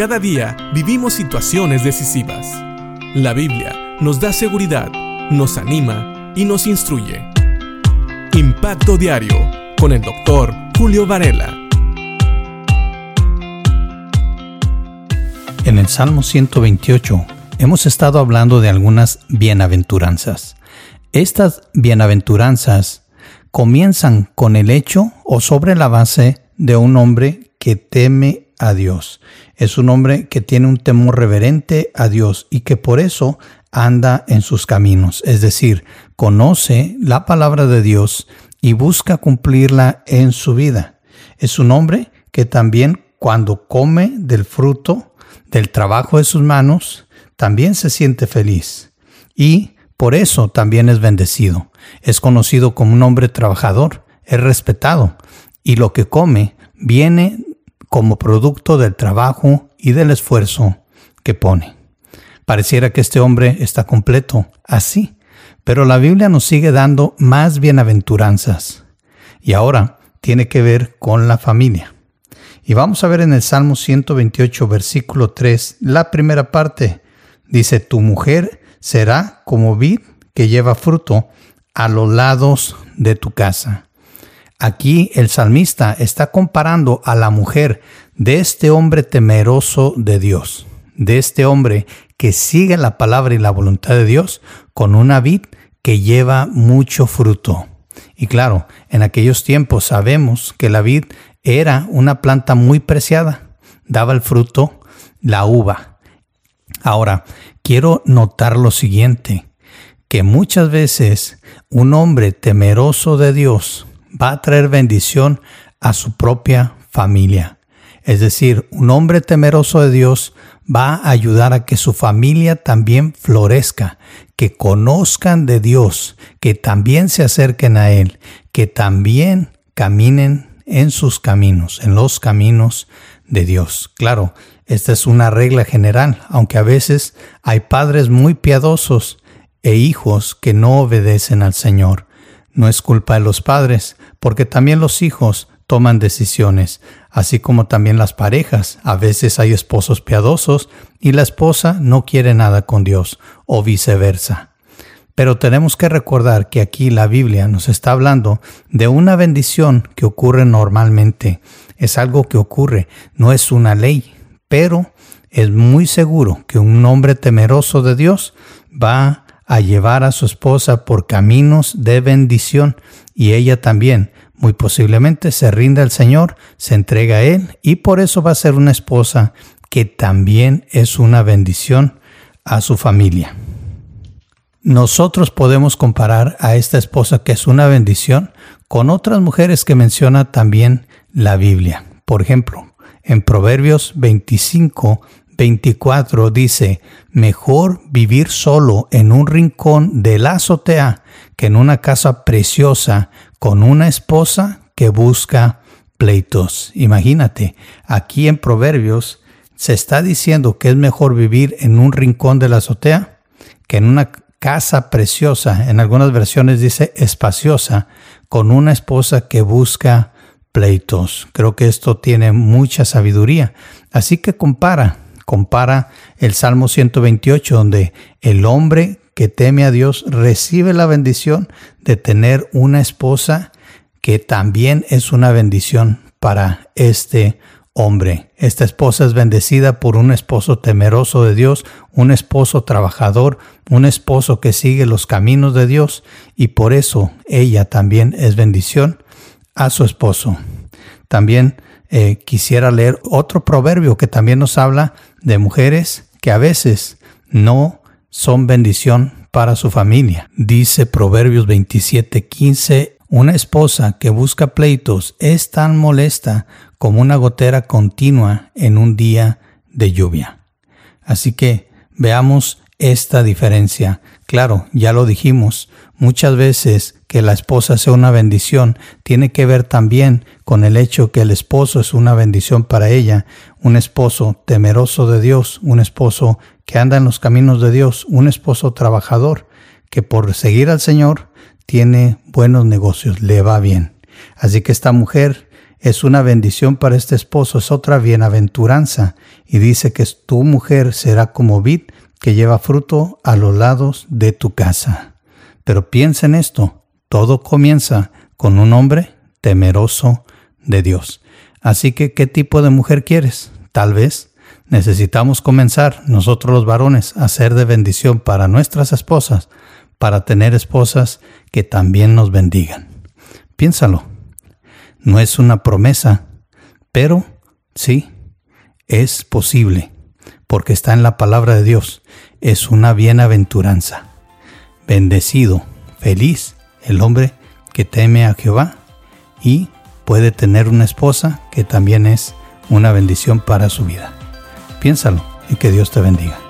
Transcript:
Cada día vivimos situaciones decisivas. La Biblia nos da seguridad, nos anima y nos instruye. Impacto Diario con el doctor Julio Varela. En el Salmo 128 hemos estado hablando de algunas bienaventuranzas. Estas bienaventuranzas comienzan con el hecho o sobre la base de un hombre que teme a Dios. Es un hombre que tiene un temor reverente a Dios y que por eso anda en sus caminos, es decir, conoce la palabra de Dios y busca cumplirla en su vida. Es un hombre que también cuando come del fruto del trabajo de sus manos, también se siente feliz y por eso también es bendecido. Es conocido como un hombre trabajador, es respetado y lo que come viene como producto del trabajo y del esfuerzo que pone. Pareciera que este hombre está completo así, pero la Biblia nos sigue dando más bienaventuranzas. Y ahora tiene que ver con la familia. Y vamos a ver en el Salmo 128, versículo 3, la primera parte. Dice, tu mujer será como vid que lleva fruto a los lados de tu casa. Aquí el salmista está comparando a la mujer de este hombre temeroso de Dios, de este hombre que sigue la palabra y la voluntad de Dios con una vid que lleva mucho fruto. Y claro, en aquellos tiempos sabemos que la vid era una planta muy preciada, daba el fruto, la uva. Ahora, quiero notar lo siguiente, que muchas veces un hombre temeroso de Dios va a traer bendición a su propia familia. Es decir, un hombre temeroso de Dios va a ayudar a que su familia también florezca, que conozcan de Dios, que también se acerquen a Él, que también caminen en sus caminos, en los caminos de Dios. Claro, esta es una regla general, aunque a veces hay padres muy piadosos e hijos que no obedecen al Señor. No es culpa de los padres, porque también los hijos toman decisiones, así como también las parejas. A veces hay esposos piadosos y la esposa no quiere nada con Dios, o viceversa. Pero tenemos que recordar que aquí la Biblia nos está hablando de una bendición que ocurre normalmente. Es algo que ocurre, no es una ley, pero es muy seguro que un hombre temeroso de Dios va a llevar a su esposa por caminos de bendición y ella también muy posiblemente se rinda al Señor, se entrega a Él y por eso va a ser una esposa que también es una bendición a su familia. Nosotros podemos comparar a esta esposa que es una bendición con otras mujeres que menciona también la Biblia. Por ejemplo, en Proverbios 25 24 dice, mejor vivir solo en un rincón de la azotea que en una casa preciosa con una esposa que busca pleitos. Imagínate, aquí en Proverbios se está diciendo que es mejor vivir en un rincón de la azotea que en una casa preciosa, en algunas versiones dice espaciosa, con una esposa que busca pleitos. Creo que esto tiene mucha sabiduría. Así que compara compara el Salmo 128, donde el hombre que teme a Dios recibe la bendición de tener una esposa que también es una bendición para este hombre. Esta esposa es bendecida por un esposo temeroso de Dios, un esposo trabajador, un esposo que sigue los caminos de Dios y por eso ella también es bendición a su esposo. También eh, quisiera leer otro proverbio que también nos habla de mujeres que a veces no son bendición para su familia. Dice Proverbios 27:15, una esposa que busca pleitos es tan molesta como una gotera continua en un día de lluvia. Así que veamos esta diferencia. Claro, ya lo dijimos, muchas veces que la esposa sea una bendición tiene que ver también con el hecho que el esposo es una bendición para ella, un esposo temeroso de Dios, un esposo que anda en los caminos de Dios, un esposo trabajador que por seguir al Señor tiene buenos negocios, le va bien. Así que esta mujer es una bendición para este esposo, es otra bienaventuranza. Y dice que tu mujer será como vid que lleva fruto a los lados de tu casa. Pero piensa en esto, todo comienza con un hombre temeroso de Dios. Así que, ¿qué tipo de mujer quieres? Tal vez necesitamos comenzar nosotros los varones a ser de bendición para nuestras esposas, para tener esposas que también nos bendigan. Piénsalo. No es una promesa, pero sí, es posible, porque está en la palabra de Dios. Es una bienaventuranza. Bendecido, feliz el hombre que teme a Jehová y puede tener una esposa que también es una bendición para su vida. Piénsalo y que Dios te bendiga.